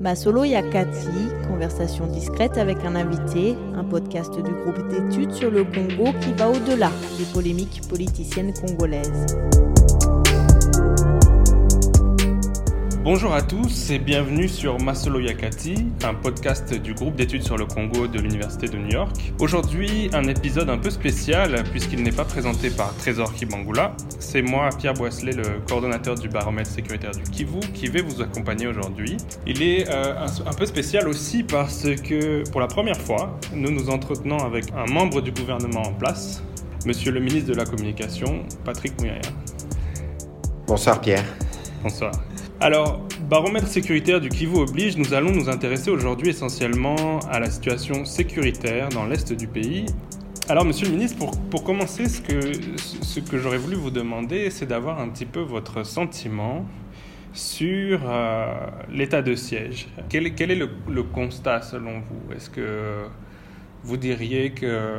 Masolo Yakati, conversation discrète avec un invité, un podcast du groupe d'études sur le Congo qui va au-delà des polémiques politiciennes congolaises. Bonjour à tous et bienvenue sur Masolo Yakati, un podcast du groupe d'études sur le Congo de l'Université de New York. Aujourd'hui, un épisode un peu spécial puisqu'il n'est pas présenté par Trésor Kibangula. C'est moi, Pierre Boisselet, le coordonnateur du baromètre sécuritaire du Kivu, qui vais vous accompagner aujourd'hui. Il est euh, un, un, peu spécial aussi parce que pour la première fois, nous nous entretenons avec un membre du gouvernement en place, Monsieur le ministre de la Communication, Patrick Mouyaya. Bonsoir Pierre. Bonsoir. Alors, baromètre sécuritaire du Kivu oblige, nous allons nous intéresser aujourd'hui essentiellement à la situation sécuritaire dans l'est du pays. Alors, monsieur le ministre, pour, pour commencer, ce que, ce que j'aurais voulu vous demander, c'est d'avoir un petit peu votre sentiment sur euh, l'état de siège. Quel, est le, le, constat selon vous? Est-ce que vous diriez que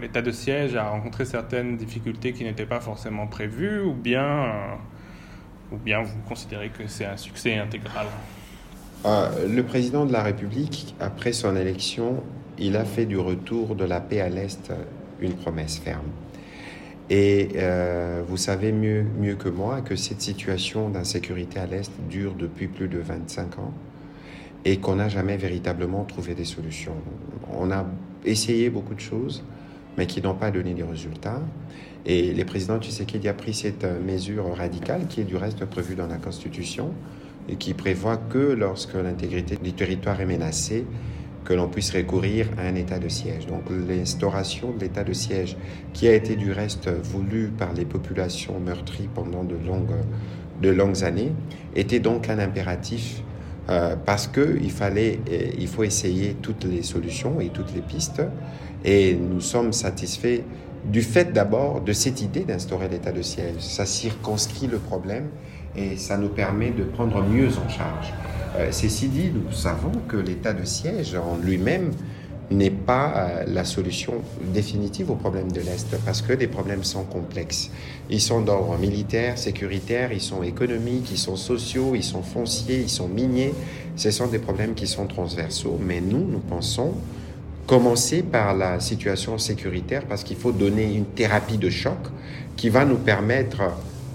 l'état de siège a rencontré certaines difficultés qui n'étaient pas forcément prévues ou bien... Ou bien vous considérez que c'est un succès intégral euh, Le président de la République, après son élection, il a fait du retour de la paix à l'Est une promesse ferme. Et euh, vous savez mieux, mieux que moi que cette situation d'insécurité à l'Est dure depuis plus de 25 ans et qu'on n'a jamais véritablement trouvé des solutions. On a essayé beaucoup de choses, mais qui n'ont pas donné de résultats. Et le président Tshisekedi a pris cette mesure radicale, qui est du reste prévue dans la Constitution, et qui prévoit que lorsque l'intégrité du territoire est menacée, que l'on puisse recourir à un état de siège. Donc l'instauration de l'état de siège, qui a été du reste voulu par les populations meurtries pendant de longues, de longues années, était donc un impératif euh, parce qu'il fallait, il faut essayer toutes les solutions et toutes les pistes. Et nous sommes satisfaits du fait d'abord de cette idée d'instaurer l'état de siège. Ça circonscrit le problème et ça nous permet de prendre mieux en charge. Euh, ceci dit, nous savons que l'état de siège en lui-même n'est pas euh, la solution définitive au problème de l'Est, parce que les problèmes sont complexes. Ils sont d'ordre militaire, sécuritaire, ils sont économiques, ils sont sociaux, ils sont fonciers, ils sont miniers. Ce sont des problèmes qui sont transversaux, mais nous, nous pensons commencer par la situation sécuritaire parce qu'il faut donner une thérapie de choc qui va nous permettre,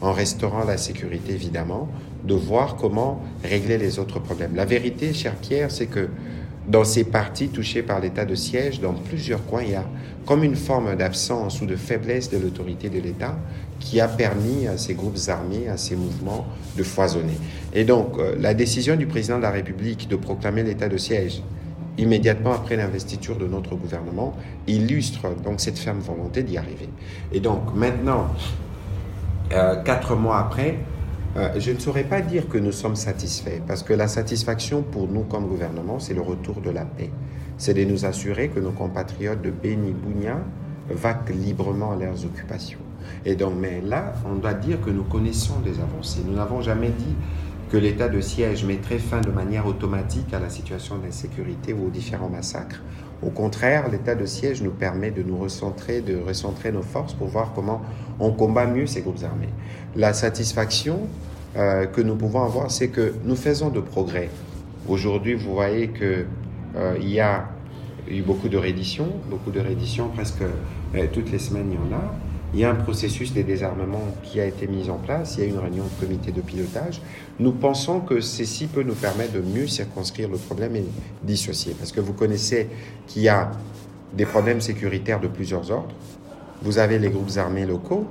en restaurant la sécurité évidemment, de voir comment régler les autres problèmes. La vérité, cher Pierre, c'est que dans ces parties touchées par l'état de siège, dans plusieurs coins, il y a comme une forme d'absence ou de faiblesse de l'autorité de l'État qui a permis à ces groupes armés, à ces mouvements de foisonner. Et donc, euh, la décision du président de la République de proclamer l'état de siège immédiatement après l'investiture de notre gouvernement, illustre donc cette ferme volonté d'y arriver. Et donc maintenant, euh, quatre mois après, euh, je ne saurais pas dire que nous sommes satisfaits, parce que la satisfaction pour nous comme gouvernement, c'est le retour de la paix. C'est de nous assurer que nos compatriotes de Béni Bounia vaquent librement à leurs occupations. Et donc, mais là, on doit dire que nous connaissons des avancées. Nous n'avons jamais dit que l'état de siège mettrait fin de manière automatique à la situation d'insécurité ou aux différents massacres. Au contraire, l'état de siège nous permet de nous recentrer, de recentrer nos forces pour voir comment on combat mieux ces groupes armés. La satisfaction euh, que nous pouvons avoir, c'est que nous faisons de progrès. Aujourd'hui, vous voyez qu'il euh, y a eu beaucoup de rééditions, beaucoup de rééditions, presque euh, toutes les semaines il y en a. Il y a un processus de désarmement qui a été mis en place, il y a une réunion de comité de pilotage. Nous pensons que ceci peut nous permettre de mieux circonscrire le problème et dissocier. Parce que vous connaissez qu'il y a des problèmes sécuritaires de plusieurs ordres. Vous avez les groupes armés locaux,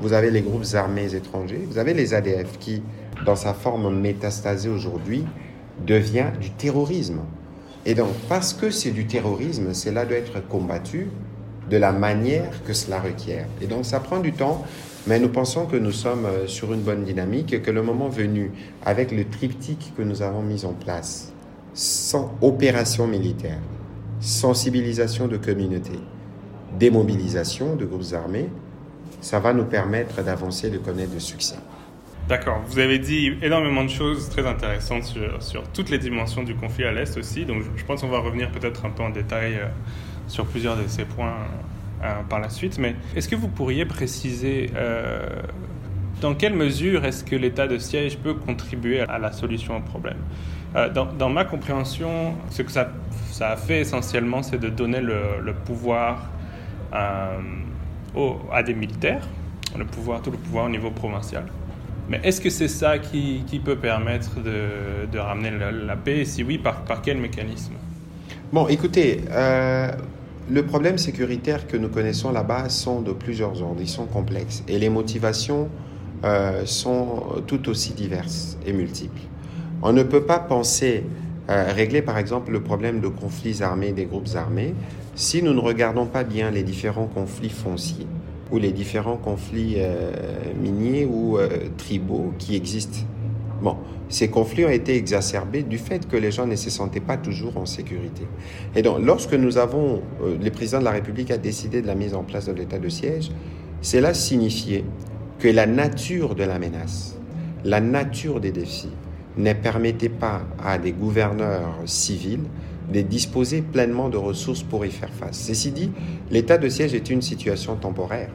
vous avez les groupes armés étrangers, vous avez les ADF qui, dans sa forme métastasée aujourd'hui, devient du terrorisme. Et donc, parce que c'est du terrorisme, cela doit être combattu de la manière que cela requiert. Et donc ça prend du temps, mais nous pensons que nous sommes euh, sur une bonne dynamique et que le moment venu, avec le triptyque que nous avons mis en place, sans opération militaire, sensibilisation de communauté, démobilisation de groupes armés, ça va nous permettre d'avancer, de connaître de succès. D'accord. Vous avez dit énormément de choses très intéressantes sur, sur toutes les dimensions du conflit à l'Est aussi. Donc je pense qu'on va revenir peut-être un peu en détail euh, sur plusieurs de ces points euh, par la suite. Mais est-ce que vous pourriez préciser euh, dans quelle mesure est-ce que l'état de siège peut contribuer à la solution au problème? Euh, dans, ma compréhension, ce que ça, ça a fait essentiellement, c'est de donner le, pouvoir euh, à des militaires, le pouvoir, tout le pouvoir au niveau provincial. Mais est-ce que c'est ça qui, qui, peut permettre de, de ramener la, paix? Et si oui, par, par quel mécanisme? Bon, écoutez, euh, le problème sécuritaire que nous connaissons là-bas sont de plusieurs ordres, ils sont complexes et les motivations euh, sont tout aussi diverses et multiples. On ne peut pas penser euh, régler par exemple le problème de conflits armés des groupes armés si nous ne regardons pas bien les différents conflits fonciers ou les différents conflits euh, miniers ou tribaux qui existent. Bon, ces conflits ont été exacerbés du fait que les gens ne se sentaient pas toujours en sécurité. Et donc, lorsque nous avons, euh, le président de la République a décidé de la mise en place de l'état de siège, cela signifiait que la nature de la menace, la nature des défis, ne permettait pas à des gouverneurs civils de disposer pleinement de ressources pour y faire face. Ceci dit, l'état de siège est une situation temporaire.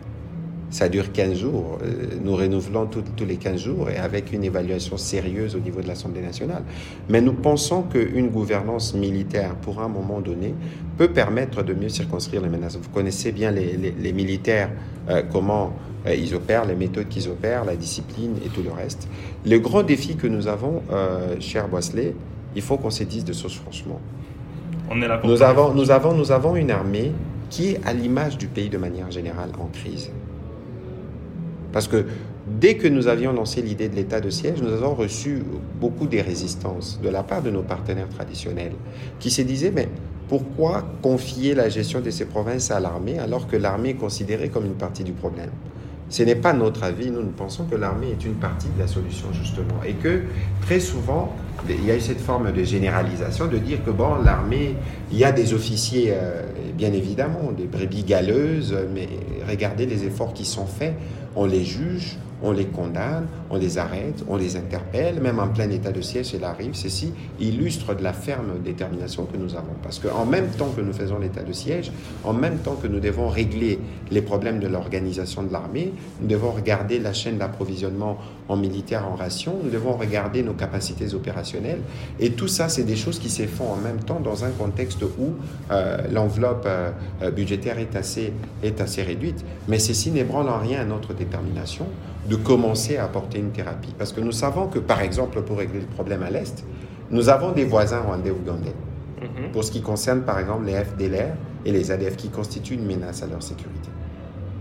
Ça dure 15 jours. Euh, nous renouvelons tous les 15 jours et avec une évaluation sérieuse au niveau de l'Assemblée nationale. Mais nous pensons qu'une gouvernance militaire, pour un moment donné, peut permettre de mieux circonscrire les menaces. Vous connaissez bien les, militaires, euh, comment euh, ils opèrent, les méthodes qu'ils opèrent, la discipline et tout le reste. Le grand défi que nous avons, cher Boisselet, il faut qu'on se dise de choses franchement. On est là pour nous, avons, nous, avons, nous avons une armée qui est à l'image du pays de manière générale en crise. Parce que dès que nous avions lancé l'idée de l'état de siège, nous avons reçu beaucoup des résistances de la part de nos partenaires traditionnels qui se disaient, mais pourquoi confier la gestion de ces provinces à l'armée alors que l'armée est considérée comme une partie du problème? Ce n'est pas notre avis. Nous, nous pensons que l'armée est une partie de la solution, justement. Et que très souvent, il y a eu cette forme de généralisation de dire que, bon, l'armée, il y a des officiers, euh, bien évidemment, des brebis galeuses, mais regardez les efforts qui sont faits on les juge, on les condamne, on les arrête, on les interpelle, même en plein état de siège, il arrive. Ceci illustre de la ferme détermination que nous avons. Parce qu'en même temps que nous faisons l'état de siège, en même temps que nous devons régler les problèmes de l'organisation de l'armée, nous devons regarder la chaîne d'approvisionnement en militaire en ration, nous devons regarder nos capacités opérationnelles. Et tout ça, c'est des choses qui se font en même temps dans un contexte où euh, l'enveloppe euh, euh, budgétaire est assez, est assez réduite. Mais ceci n'ébranle en rien notre détermination de commencer à apporter une thérapie. Parce que nous savons que, par exemple, pour régler le problème à l'Est, nous avons des voisins rwandais-ougandais. Mhm. Pour ce qui concerne, par exemple, les FDLR et les ADF qui constituent une menace à leur sécurité.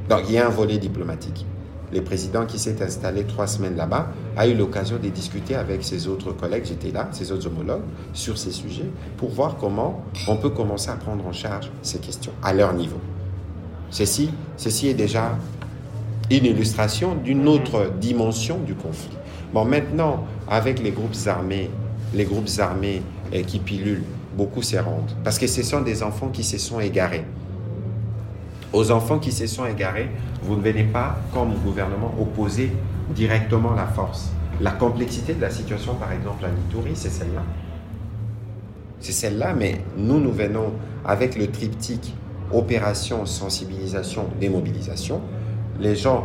Donc, il y a un volet diplomatique. Le président qui s'est installé trois semaines là-bas a eu l'occasion de discuter avec ses autres collègues, j'étais là, ses autres homologues, sur ces sujets, pour voir comment on peut commencer à prendre en charge ces questions à leur niveau. Ceci, ceci est déjà une illustration d'une autre dimension du conflit. Bon, maintenant, avec les groupes armés, les groupes armés eh, qui pilulent, beaucoup se rendent. Parce que ce sont des enfants qui se sont égarés. Aux enfants qui se sont égarés, vous ne venez pas, comme gouvernement, opposer directement la force. La complexité de la situation, par exemple, à Nitouri, c'est celle-là. C'est celle-là, mais nous, nous venons avec le triptyque opération, sensibilisation, démobilisation les gens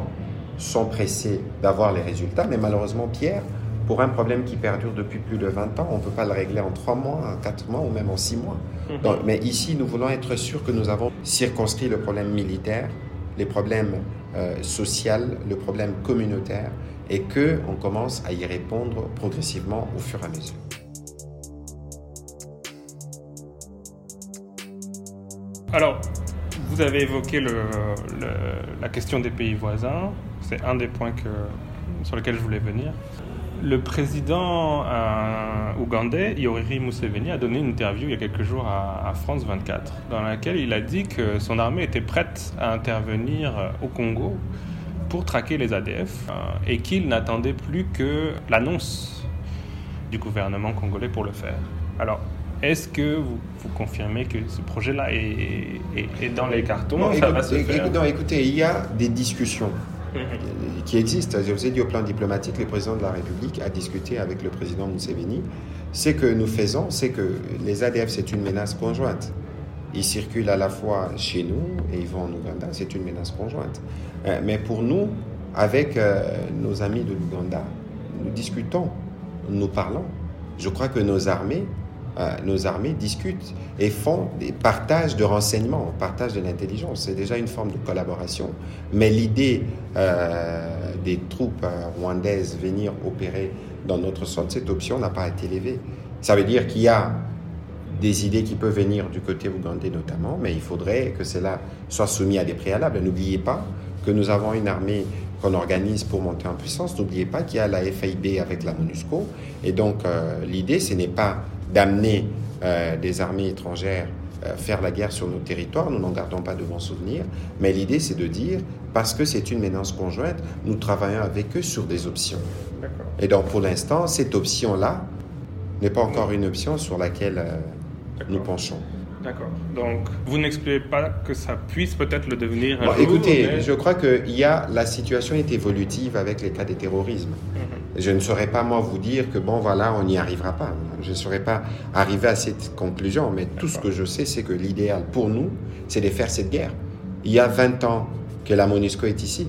sont pressés d'avoir les résultats, mais malheureusement, Pierre, pour un problème qui perdure depuis plus de 20 ans, on ne peut pas le régler en 3 mois, en 4 mois ou même en 6 mois. Mhm. mais ici, nous voulons être sûrs que nous avons circonscrit le problème militaire, les problèmes euh, sociaux, le problème communautaire, et qu'on commence à y répondre progressivement au fur et à mesure. Alors, vous avez évoqué la question des pays voisins. C'est un des points sur lesquels je voulais venir. Le président euh, ougandais, Yoriri Museveni, a donné une interview il y a quelques jours à, France 24, dans laquelle il a dit que son armée était prête à intervenir au Congo pour traquer les ADF euh, et qu'il n'attendait plus que l'annonce du gouvernement congolais pour le faire. Alors, est-ce que vous, confirmez que ce projet-là est, dans les cartons non, écoutez, il y a des discussions mhm. qui existent. Je vous ai dit au plan diplomatique, le président de la République a discuté avec le président Museveni. Ce que nous faisons, c'est que les ADF, c'est une menace conjointe. Ils circulent à la fois chez nous et ils vont en Ouganda, c'est une menace conjointe. Euh, mais pour nous, avec euh, nos amis de l'Ouganda, nous discutons, nous parlons Je crois que nos armées, nos armées discutent et font des partages de renseignements, partage de l'intelligence. C'est déjà une forme de collaboration. Mais l'idée euh, des troupes euh, rwandaises venir opérer dans notre sol, cette option n'a pas été levée. Ça veut dire qu'il y a des idées qui peuvent venir du côté ougandais notamment, mais il faudrait que cela soit soumis à des préalables. N'oubliez pas que nous avons une armée qu'on organise pour monter en puissance. N'oubliez pas qu'il y a la FIB avec la MONUSCO. Et donc, euh, l'idée, ce n'est pas d'amener euh, des armées étrangères euh, faire la guerre sur nos territoires. Nous n'en gardons pas de bons souvenirs. Mais l'idée, c'est de dire, parce que c'est une menace conjointe, nous travaillons avec eux sur des options. Et donc, pour l'instant, cette option-là n'est pas encore une option sur laquelle nous penchons. D'accord. Donc, vous n'excluez pas que ça puisse peut-être le devenir un bon, Écoutez, je crois que y a, la situation est évolutive avec les cas de terrorisme. Mhm. Je ne saurais pas, moi, vous dire que, bon, voilà, on n'y arrivera pas. Je ne saurais pas arriver à cette conclusion. Mais tout ce que je sais, c'est que l'idéal pour nous, c'est de faire cette guerre. Il y a 20 ans que la MONUSCO est ici.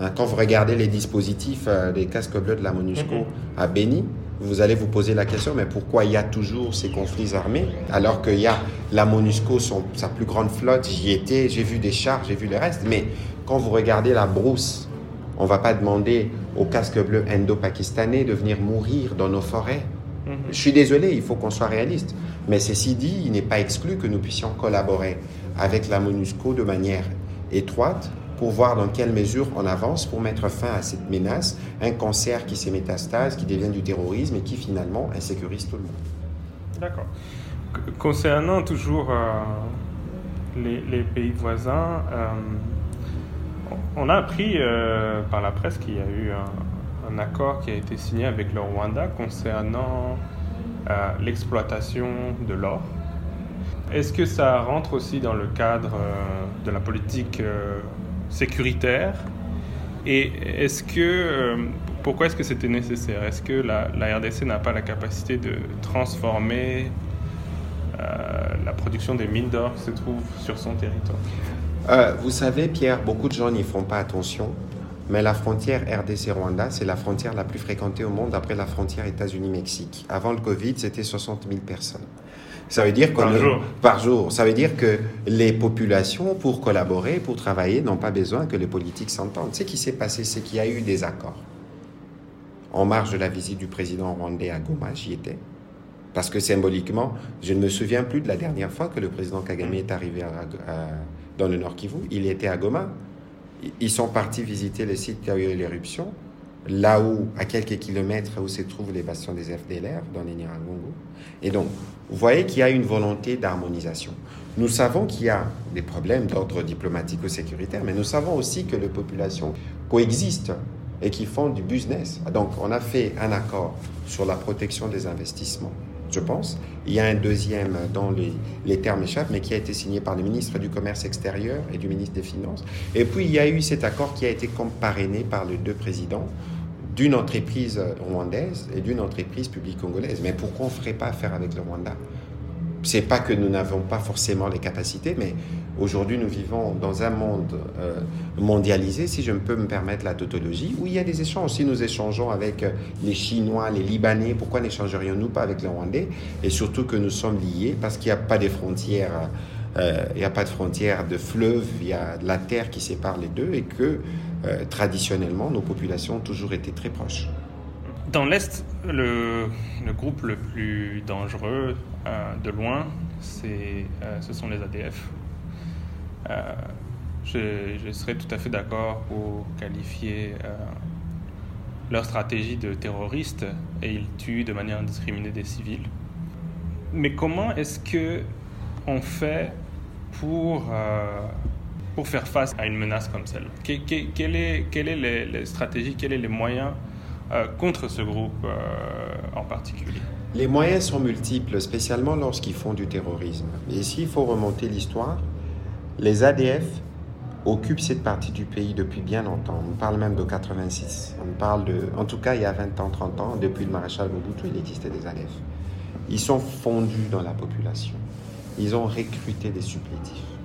Hein, quand vous regardez les dispositifs euh, des casques bleus de la MONUSCO mhm. à Béni, vous allez vous poser la question, mais pourquoi il y a toujours ces conflits armés alors qu'il y a la MONUSCO, son, sa plus grande flotte, j'y étais, j'ai vu des chars, j'ai vu le reste, mais quand vous regardez la brousse, on ne va pas demander aux casques bleus indo-pakistanais de venir mourir dans nos forêts. Mhm. Je suis désolé, il faut qu'on soit réaliste. Mais ceci dit, il n'est pas exclu que nous puissions collaborer avec la MONUSCO de manière étroite pour voir dans quelle mesure on avance pour mettre fin à cette menace, un cancer qui s'est métastase, qui devient du terrorisme et qui finalement insécurise tout le monde. D'accord. Concernant toujours euh, les, pays voisins, euh, on a appris euh, par la presse qu'il y a eu un, un, accord qui a été signé avec le Rwanda concernant l'exploitation de l'or. Est-ce que ça rentre aussi dans le cadre de la politique sécuritaire Et est-ce que euh, pourquoi est-ce que c'était nécessaire? Est-ce que la, RDC n'a pas la capacité de transformer euh, la production des mines d'or qui se trouvent sur son territoire? Euh, Vous savez, Pierre, beaucoup de gens n'y font pas attention. Mais la frontière RDC-Rwanda, c'est la frontière la plus fréquentée au monde après la frontière États-Unis-Mexique. Avant le Covid, c'était 60 000 personnes. Ça veut dire par jour. par jour. Ça veut dire que les populations, pour collaborer, pour travailler, n'ont pas besoin que les politiques s'entendent. Ce qui s'est passé, c'est qu'il y a eu des accords. En marge de la visite du président rwandais à Goma, j'y étais. Parce que symboliquement, je ne me souviens plus de la dernière fois que le président Kagame est arrivé dans le Nord Kivu. Il était à Goma. Ils sont partis visiter le site qui a eu l'éruption là où, à quelques kilomètres où se trouvent les bastions des FDLR, dans les Niragongo. Et donc, vous voyez qu'il y a une volonté d'harmonisation. Nous savons qu'il y a des problèmes d'ordre diplomatique ou sécuritaire, mais nous savons aussi que les populations coexistent et qui font du business. Donc, on a fait un accord sur la protection des investissements, je pense. Il y a un deuxième dont les, les termes échappent, mais qui a été signé par le ministre du Commerce extérieur et du ministre des Finances. Et puis, il y a eu cet accord qui a été parrainé par les deux présidents d'une entreprise rwandaise et d'une entreprise publique congolaise. Mais pourquoi on ne ferait pas affaire avec le Rwanda? C'est pas que nous n'avons pas forcément les capacités, mais aujourd'hui nous vivons dans un monde euh, mondialisé, si je peux me permettre la tautologie, où il y a des échanges. Si nous échangeons avec les Chinois, les Libanais, pourquoi n'échangerions-nous pas avec les Rwandais? Et surtout que nous sommes liés parce qu'il n'y a pas de frontières. Euh, n'y a pas de frontières de fleuve, il y a de la terre qui sépare les deux et que euh, traditionnellement, nos populations ont toujours été très proches. Dans l'Est, le, groupe le plus dangereux euh, de loin, euh, ce sont les ADF. Je, je, serais tout à fait d'accord pour qualifier leur stratégie de terroriste et ils tuent de manière indiscriminée des civils. Mais comment est-ce que on fait pour pour faire face à une menace comme celle Quelle est, quelle est les, stratégies, quels sont les moyens euh, contre ce groupe euh, en particulier? Les moyens sont multiples, spécialement lorsqu'ils font du terrorisme. Et s'il faut remonter l'histoire, les ADF occupent cette partie du pays depuis bien longtemps. On parle même de 86. On parle de, en tout cas, il y a 20 ans, 30 ans, depuis le maréchal Mobutu, il existait des ADF. Ils sont fondus dans la population. Ils ont recruté des supplétifs.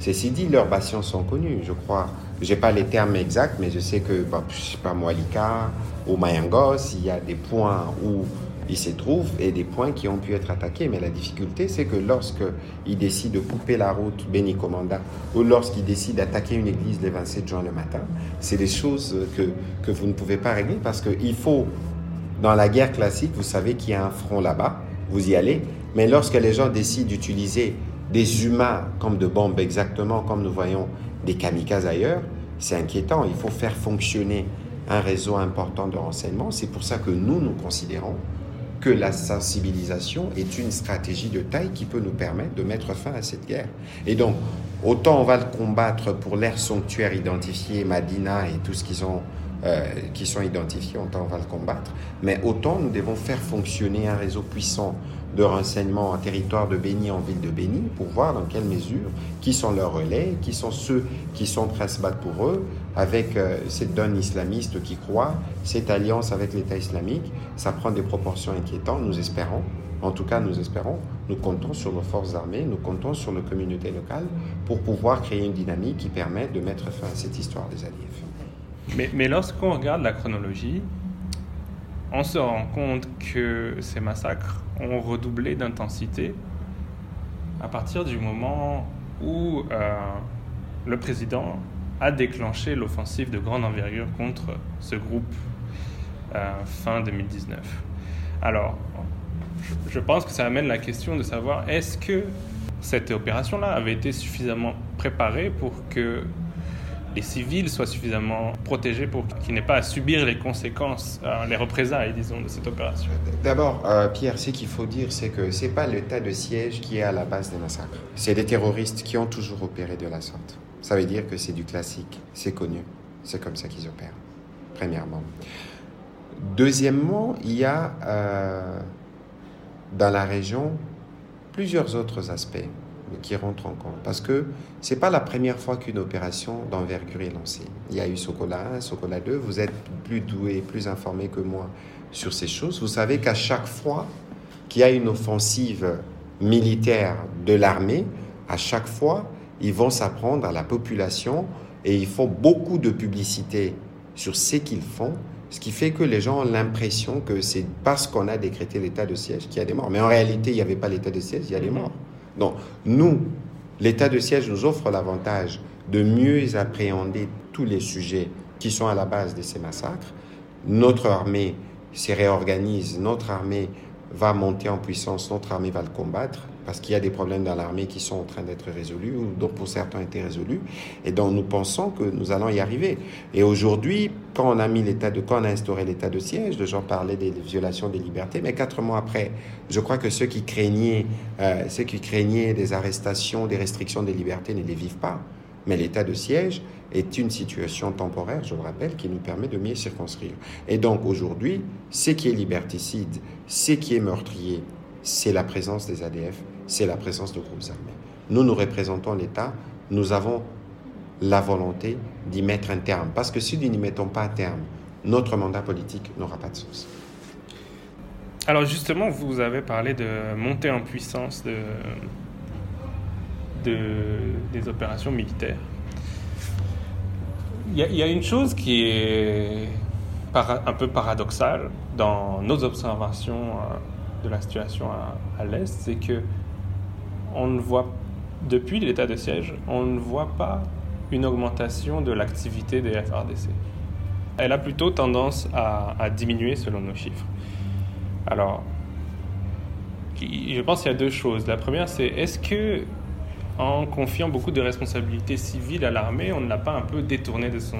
Ceci dit, leurs patients sont connus, je crois. Je n'ai pas les termes exacts, mais je sais que, bah, je sais pas, Moalika, au Mayangos, il y a des points où il se trouve et des points qui ont pu être attaqués. Mais la difficulté, c'est que lorsqu'il décide de couper la route Béni Commanda ou lorsqu'il décide d'attaquer une église le 27 juin le matin, c'est des choses que, que vous ne pouvez pas régler parce qu'il faut, dans la guerre classique, vous savez qu'il y a un front là-bas, vous y allez, mais lorsque les gens décident d'utiliser des humains comme de bombes, exactement comme nous voyons des kamikazes ailleurs, c'est inquiétant. Il faut faire fonctionner un réseau important de renseignement. C'est pour ça que nous, nous considérons que la sensibilisation est une stratégie de taille qui peut nous permettre de mettre fin à cette guerre. Et donc, autant on va le combattre pour l'ère sanctuaire identifié, Madina et tout ce qu'ils ont euh, qui sont identifiés, autant on va le combattre. Mais autant nous devons faire fonctionner un réseau puissant de renseignement en territoire de Béni, en ville de Béni, pour voir dans quelle mesure, qui sont leurs relais, qui sont ceux qui sont prêts à se battre pour eux, avec euh, cette donne islamiste qui croit, cette alliance avec l'État islamique, ça prend des proportions inquiétantes, nous espérons. En tout cas, nous espérons, nous comptons sur nos forces armées, nous comptons sur nos communautés locales pour pouvoir créer une dynamique qui permet de mettre fin à cette histoire des alliés. Mais, mais lorsqu'on regarde la chronologie, on se rend compte que ces massacres ont redoublé d'intensité à partir du moment où euh, le président a déclenché l'offensive de grande envergure contre ce groupe euh, fin 2019. Alors, je pense que ça amène la question de savoir est-ce que cette opération-là avait été suffisamment préparée pour que les civils soient suffisamment protégés pour qu'ils n'aient pas à subir les conséquences, euh, les représailles, disons, de cette opération D'abord, euh, Pierre, ce qu'il faut dire, c'est que ce n'est pas l'état de siège qui est à la base des massacres. C'est des terroristes qui ont toujours opéré de la sorte. Ça veut dire que c'est du classique, c'est connu, c'est comme ça qu'ils opèrent, premièrement. Deuxièmement, il y a euh, dans la région plusieurs autres aspects qui rentrent en compte. Parce que ce n'est pas la première fois qu'une opération d'envergure est lancée. Il y a eu Sokola 1, Sokola 2. Vous êtes plus doué, plus informé que moi sur ces choses. Vous savez qu'à chaque fois qu'il y a une offensive militaire de l'armée, à chaque fois, ils vont s'apprendre à la population et ils font beaucoup de publicité sur ce qu'ils font, ce qui fait que les gens ont l'impression que c'est parce qu'on a décrété l'état de siège qu'il y a des morts. Mais en réalité, il n'y avait pas l'état de siège, il y a des morts. Donc, nous, l'état de siège nous offre l'avantage de mieux appréhender tous les sujets qui sont à la base de ces massacres. Notre armée se réorganise, notre armée va monter en puissance, notre armée va le combattre parce qu'il y a des problèmes dans l'armée qui sont en train d'être résolus, ou dont pour certains ont été résolus, et dont nous pensons que nous allons y arriver. Et aujourd'hui, quand on a mis l'état de, quand on a instauré l'état de siège, les gens parlaient des violations des libertés, mais quatre mois après, je crois que ceux qui craignaient, euh, ceux qui craignaient des arrestations, des restrictions des libertés ne les vivent pas. Mais l'état de siège est une situation temporaire, je vous rappelle, qui nous permet de mieux circonscrire. Et donc aujourd'hui, ce qui est liberticide, ce qui est meurtrier, c'est la présence des ADF c'est la présence de groupes armés. Nous, nous représentons l'État, nous avons la volonté d'y mettre un terme. Parce que si nous n'y mettons pas un terme, notre mandat politique n'aura pas de sens. Alors justement, vous avez parlé de montée en puissance de, des opérations militaires. Il y, a, une chose qui est un peu paradoxale dans nos observations euh, de la situation à, à l'Est, c'est que on ne voit, depuis l'état de siège, on ne voit pas une augmentation de l'activité des FRDC. Elle a plutôt tendance à, diminuer selon nos chiffres. Alors, je pense qu'il y a deux choses. La première, c'est est-ce que, en confiant beaucoup de responsabilités civiles à l'armée, on ne l'a pas un peu détourné de, son,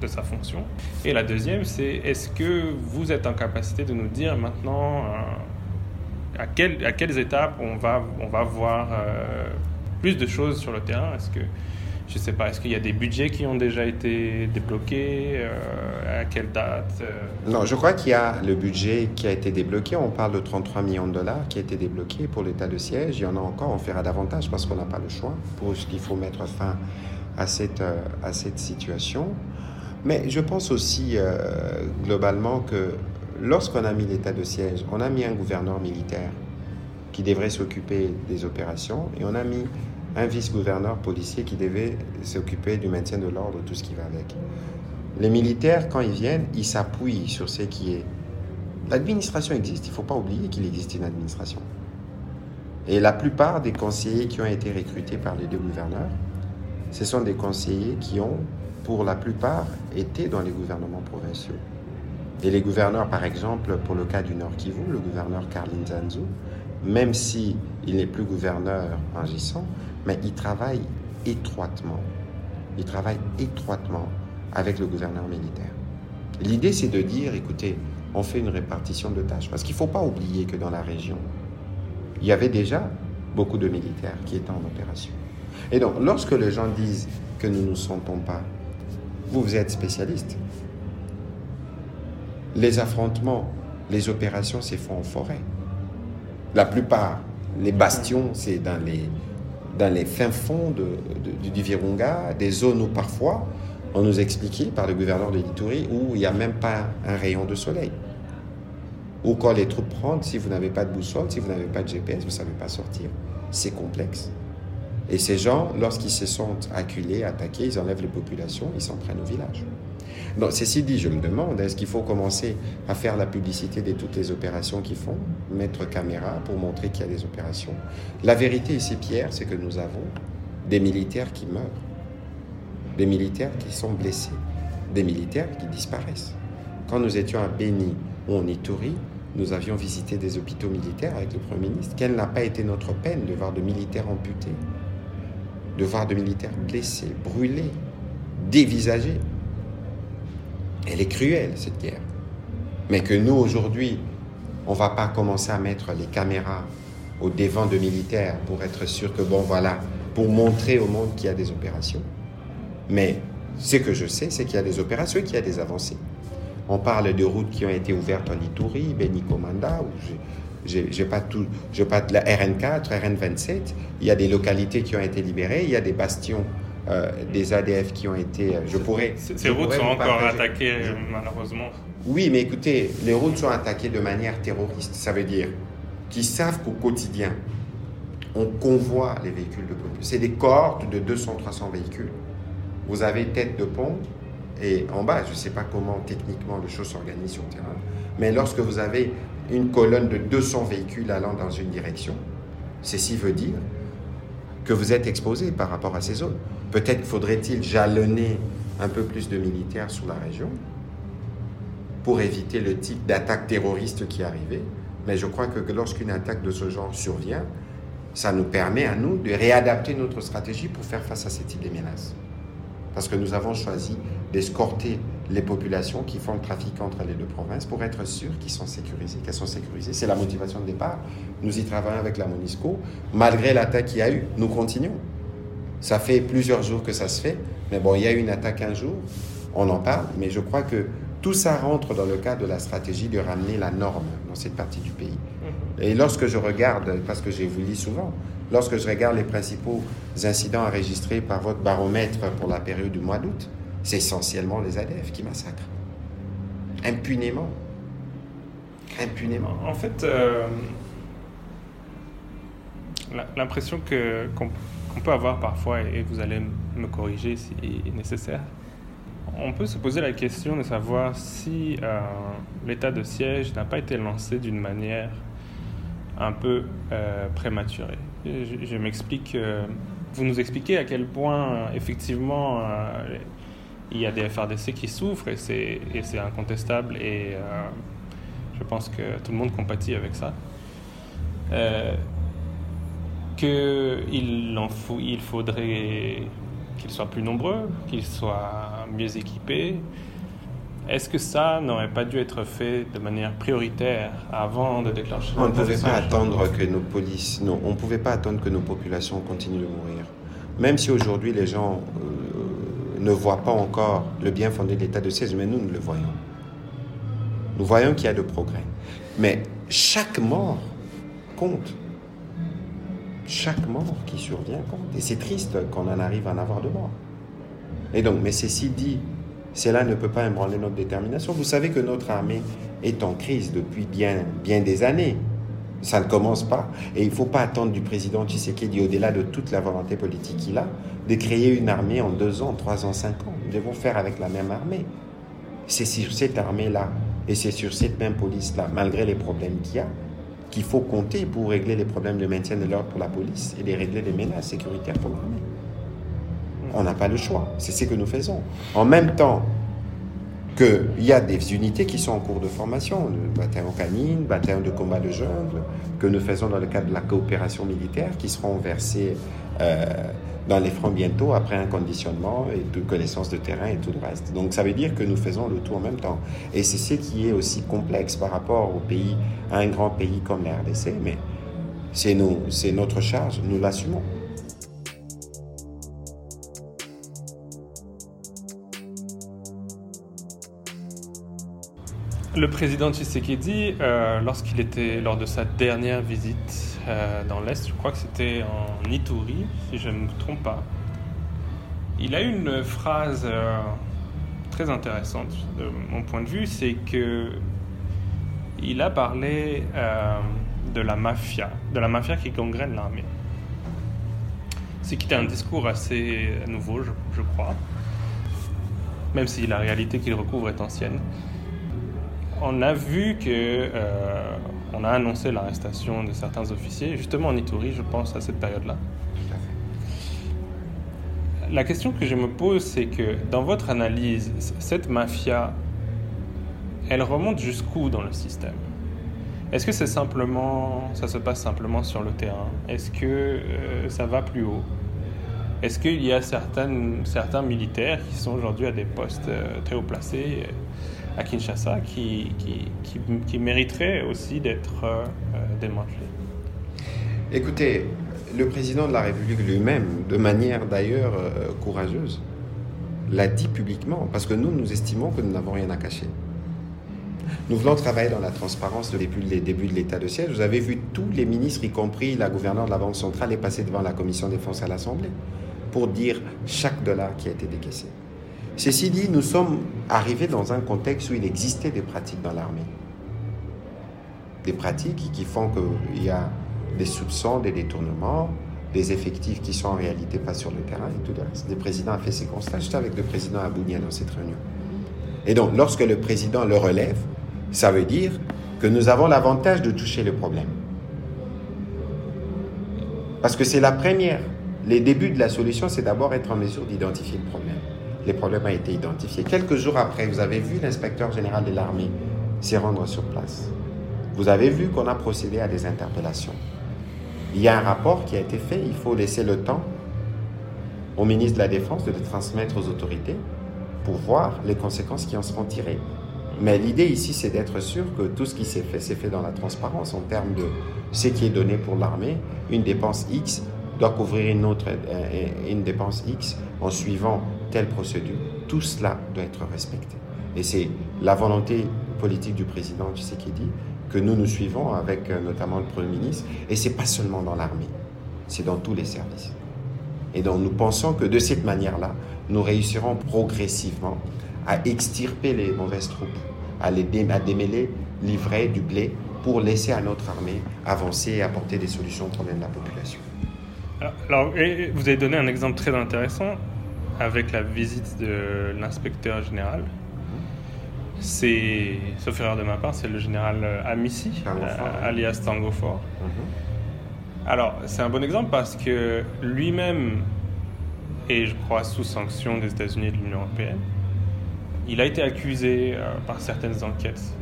de sa fonction? Et la deuxième, c'est est-ce que vous êtes en capacité de nous dire maintenant à, à quelles étapes on va, on va voir euh, plus de choses sur le terrain? Est-ce que, je sais pas, est-ce qu'il y a des budgets qui ont déjà été débloqués euh, À quelle date euh? Non, je crois qu'il y a le budget qui a été débloqué. On parle de 33 millions de dollars qui a été débloqué pour l'état de siège. Il y en a encore, on fera davantage parce qu'on n'a pas le choix pour ce qu'il faut mettre fin à cette, à cette situation. Mais je pense aussi globalement que lorsqu'on a mis l'état de siège, on a mis un gouverneur militaire qui devrait s'occuper des opérations et on a mis un vice-gouverneur policier qui devait s'occuper du maintien de l'ordre, tout ce qui va avec. Les militaires, quand ils viennent, ils s'appuient sur ce qui est L'administration existe, il ne faut pas oublier qu'il existe une administration. Et la plupart des conseillers qui ont été recrutés par les deux gouverneurs, ce sont des conseillers qui ont, pour la plupart, été dans les gouvernements provinciaux. Et les gouverneurs, par exemple, pour le cas du Nord Kivu, le gouverneur Karlin Zanzu, même si il n'est plus gouverneur agissant, mais il travaille étroitement. Il travaille étroitement avec le gouverneur militaire. L'idée, c'est de dire, écoutez, on fait une répartition de tâches. Parce qu'il ne faut pas oublier que dans la région, il y avait déjà beaucoup de militaires qui étaient en opération. Et donc, lorsque les gens disent que nous ne nous sentons pas, vous, vous êtes spécialiste. Les affrontements, les opérations se font en forêt. La plupart, les bastions, c'est dans les, dans les fins fonds du Virunga, des zones où parfois on nous expliquait par le gouverneur de l'Itourie où il n'y a même pas un rayon de soleil. Ou quand les troupes rentrent, si vous n'avez pas de boussole, si vous n'avez pas de GPS, vous ne savez pas sortir. C'est complexe. Et ces gens, lorsqu'ils se sentent acculés, attaqués, ils enlèvent les populations, ils s'en prennent au village. Donc, ceci dit, je me demande, est-ce qu'il faut commencer à faire la publicité de toutes les opérations qu'ils font, mettre caméra pour montrer qu'il y a des opérations? La vérité ici, Pierre, c'est que nous avons des militaires qui meurent, des militaires qui sont blessés, des militaires qui disparaissent. Quand nous étions à Béni ou en Ituri, nous avions visité des hôpitaux militaires avec le Premier ministre. Quelle n'a pas été notre peine de voir de militaires amputés, de voir de militaires blessés, brûlés, dévisagés? Elle est cruelle, cette guerre. Mais que nous, aujourd'hui, on va pas commencer à mettre les caméras au devant de militaires pour être sûr que, bon, voilà, pour montrer au monde qu'il y a des opérations. Mais ce que je sais, c'est qu'il y a des opérations et qu'il y a des avancées. On parle de routes qui ont été ouvertes en Ituri, Benikomanda, j'ai pas tout, je pas de la RN4, RN27. Il y a des localités qui ont été libérées, il y a des bastions euh, des ADF qui ont été. Je pourrais. Ces routes sont encore attaquées malheureusement. Oui, mais écoutez, les routes sont attaquées de manière terroriste. Ça veut dire qu'ils savent qu'au quotidien, on convoie les véhicules de police. C'est des cohortes de 200-300 véhicules. Vous avez tête de pont, et en bas, je ne sais pas comment techniquement les choses s'organisent sur le terrain, mais lorsque vous avez une colonne de 200 véhicules allant dans une direction, ceci veut dire que vous êtes exposé par rapport à ces zones. Peut-être faudrait-il jalonner un peu plus de militaires sur la région pour éviter le type d'attaque terroriste qui arrivé. Mais je crois que lorsqu'une attaque de ce genre survient, ça nous permet à nous de réadapter notre stratégie pour faire face à ce type de menaces. Parce que nous avons choisi d'escorter les populations qui font le trafic entre les deux provinces pour être sûrs qu'ils sont sécurisés, qu'elles sont sécurisées. C'est la motivation de départ. Nous y travaillons avec la MONISCO. Malgré l'attaque qu'il y a eu, nous continuons. Ça fait plusieurs jours que ça se fait, mais bon, il y a eu une attaque un jour, on en parle, mais je crois que tout ça rentre dans le cadre de la stratégie de ramener la norme dans cette partie du pays. Mhm. Et lorsque je regarde, parce que je vous lis souvent, lorsque je regarde les principaux incidents enregistrés par votre baromètre pour la période du mois d'août, c'est essentiellement les ADF qui massacrent. Impunément. Impunément. En fait, euh, l'impression que, qu'on, peut avoir parfois, et vous allez me corriger si nécessaire, on peut se poser la question de savoir si euh, l'état de siège n'a pas été lancé d'une manière un peu euh, prématurée. Je, m'explique. vous nous expliquez à quel point, effectivement, il y a des FRDC qui souffrent et c'est incontestable et euh, je pense que tout le monde compatit avec ça. Qu'il il faudrait qu'ils soient plus nombreux, qu'ils soient mieux équipés. Est-ce que ça n'aurait pas dû être fait de manière prioritaire avant de déclencher On ne pouvait pas attendre que nos polices, non, on pouvait pas attendre que nos populations continuent de mourir. Même si aujourd'hui les gens euh, ne voit pas encore le bien fondé de l'état de siège, mais nous, nous le voyons. Nous voyons qu'il y a de progrès. Mais chaque mort compte. Chaque mort qui survient compte. Et c'est triste qu'on en arrive à en avoir de morts. Et donc, mais ceci dit, cela ne peut pas ébranler notre détermination. Vous savez que notre armée est en crise depuis bien, bien des années. Ça ne commence pas. Et il ne faut pas attendre du président Tshisekedi, au-delà de toute la volonté politique qu'il a, de créer une armée en deux ans, trois ans, cinq ans. Nous devons faire avec la même armée. C'est sur cette armée-là Et c'est sur cette même police-là, malgré les problèmes qu'il y a, qu'il faut compter pour régler les problèmes de maintien de l'ordre pour la police et de régler les menaces sécuritaires pour l'armée. On n'a pas le choix. C'est ce que nous faisons. En même temps qu'il y a des unités qui sont en cours de formation, le bataillon canine, le bataillon de combat de jungle, que nous faisons dans le cadre de la coopération militaire, qui seront versés euh, dans les fronts bientôt après un conditionnement et de connaissance de terrain et tout le reste. Donc ça veut dire que nous faisons le tout en même temps. Et c'est ce qui est aussi complexe par rapport au pays, à un grand pays comme la RDC, mais c'est notre charge, nous l'assumons. Le président Tshisekedi, euh, lorsqu'il était lors de sa dernière visite euh, dans l'Est, je crois que c'était en Ituri, si je ne me trompe pas, il a eu une phrase euh, très intéressante de mon point de vue, c'est que il a parlé de la mafia, de la mafia qui gangrène l'armée. C'est qui était un discours assez nouveau, je crois, même si la réalité qu'il recouvre est ancienne on a vu que euh, on a annoncé l'arrestation de certains officiers, justement en Ituri, je pense, à cette période-là. La question que je me pose, c'est que dans votre analyse, cette mafia, elle remonte jusqu'où dans le système? Est-ce que c'est simplement, ça se passe simplement sur le terrain? Est-ce que euh, ça va plus haut? Est-ce qu'il y a certains militaires qui sont aujourd'hui à des postes euh, très haut placés? À Kinshasa qui, qui, qui, mériterait aussi d'être euh, démantelé Écoutez, le président de la République lui-même, de manière d'ailleurs euh, courageuse, l'a dit publiquement, parce que nous, nous estimons que nous n'avons rien à cacher. Nous voulons travailler dans la transparence depuis le début de l'état de siège. Vous avez vu tous les ministres, y compris la gouverneure de la Banque centrale, est passé devant la commission des défense à l'Assemblée pour dire chaque dollar qui a été décaissé. Ceci dit, nous sommes arrivés dans un contexte où il existait des pratiques dans l'armée. Des pratiques qui font qu'il y a des soupçons, des détournements, des effectifs qui sont en réalité pas sur le terrain et tout le reste. Le président a fait ses constats. J'étais avec le président Abounia dans cette réunion. Et donc, lorsque le président le relève, ça veut dire que nous avons l'avantage de toucher le problème. Parce que c'est la première. Les débuts de la solution, c'est d'abord être en mesure d'identifier le problème les problèmes ont été identifiés. Quelques jours après, vous avez vu l'inspecteur général de l'armée s'y rendre sur place. Vous avez vu qu'on a procédé à des interpellations. Il y a un rapport qui a été fait, il faut laisser le temps au ministre de la Défense de le transmettre aux autorités pour voir les conséquences qui en seront tirées. Mais l'idée ici, c'est d'être sûr que tout ce qui s'est fait, s'est fait dans la transparence en termes de ce qui est donné pour l'armée. Une dépense X doit couvrir une autre euh, une dépense X en suivant telle procédure. Tout cela doit être respecté. Et c'est la volonté politique du président Tshisekedi que nous nous suivons avec euh, notamment le Premier ministre. Et c'est pas seulement dans l'armée, c'est dans tous les services. Et donc nous pensons que de cette manière-là, nous réussirons progressivement à extirper les mauvaises troupes, à, les démêler livrer du blé pour laisser à notre armée avancer et apporter des solutions aux problèmes de la population. Alors, vous avez donné un exemple très intéressant avec la visite de l'inspecteur général. C'est, sauf erreur de ma part, c'est le général Amissi, euh, alias Tango Fort. Mhm. Alors, c'est un bon exemple parce que lui-même est, je crois, sous sanction des États-Unis et de l'Union européenne. Il a été accusé euh, par certaines enquêtes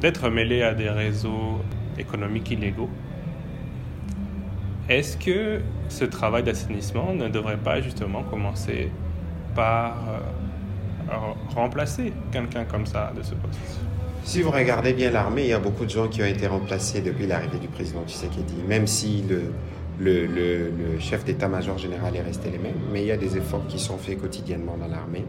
d'être mêlé à des réseaux économiques illégaux est-ce que ce travail d'assainissement ne devrait pas justement commencer par euh, remplacer quelqu'un comme ça de ce poste? Si vous regardez bien l'armée, il y a beaucoup de gens qui ont été remplacés depuis l'arrivée du président Tshisekedi, même si le, le, le chef d'état-major général est resté les mêmes, mais il y a des efforts qui sont faits quotidiennement dans l'armée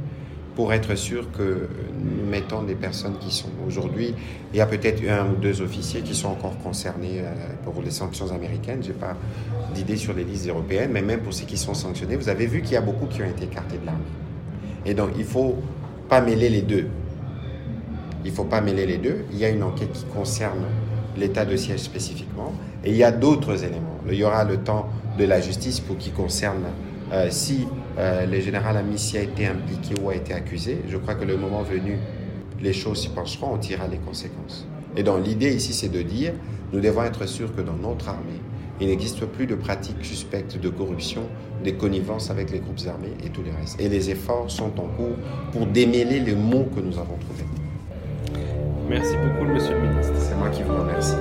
pour être sûr que nous mettons des personnes qui sont aujourd'hui, il y a peut-être un ou deux officiers qui sont encore concernés euh, pour les sanctions américaines. Je n'ai pas d'idée sur les listes européennes, mais même pour ceux qui sont sanctionnés, vous avez vu qu'il y a beaucoup qui ont été écartés de l'armée. Et donc, il faut pas mêler les deux. Il faut pas mêler les deux. Il y a une enquête qui concerne l'état de siège spécifiquement, et il y a d'autres éléments. Il y aura le temps de la justice pour qui concerne euh, si euh, le général Amici a été impliqué ou a été accusé. Je crois que le moment venu, les choses s'y pencheront, on tirera les conséquences. Et donc l'idée ici, c'est de dire, nous devons être sûrs que dans notre armée, il n'existe plus de pratiques suspectes de corruption, des connivences avec les groupes armés et tout le reste. Et les efforts sont en cours pour démêler les mots que nous avons trouvés. Merci beaucoup, monsieur le ministre. C'est moi qui vous remercie.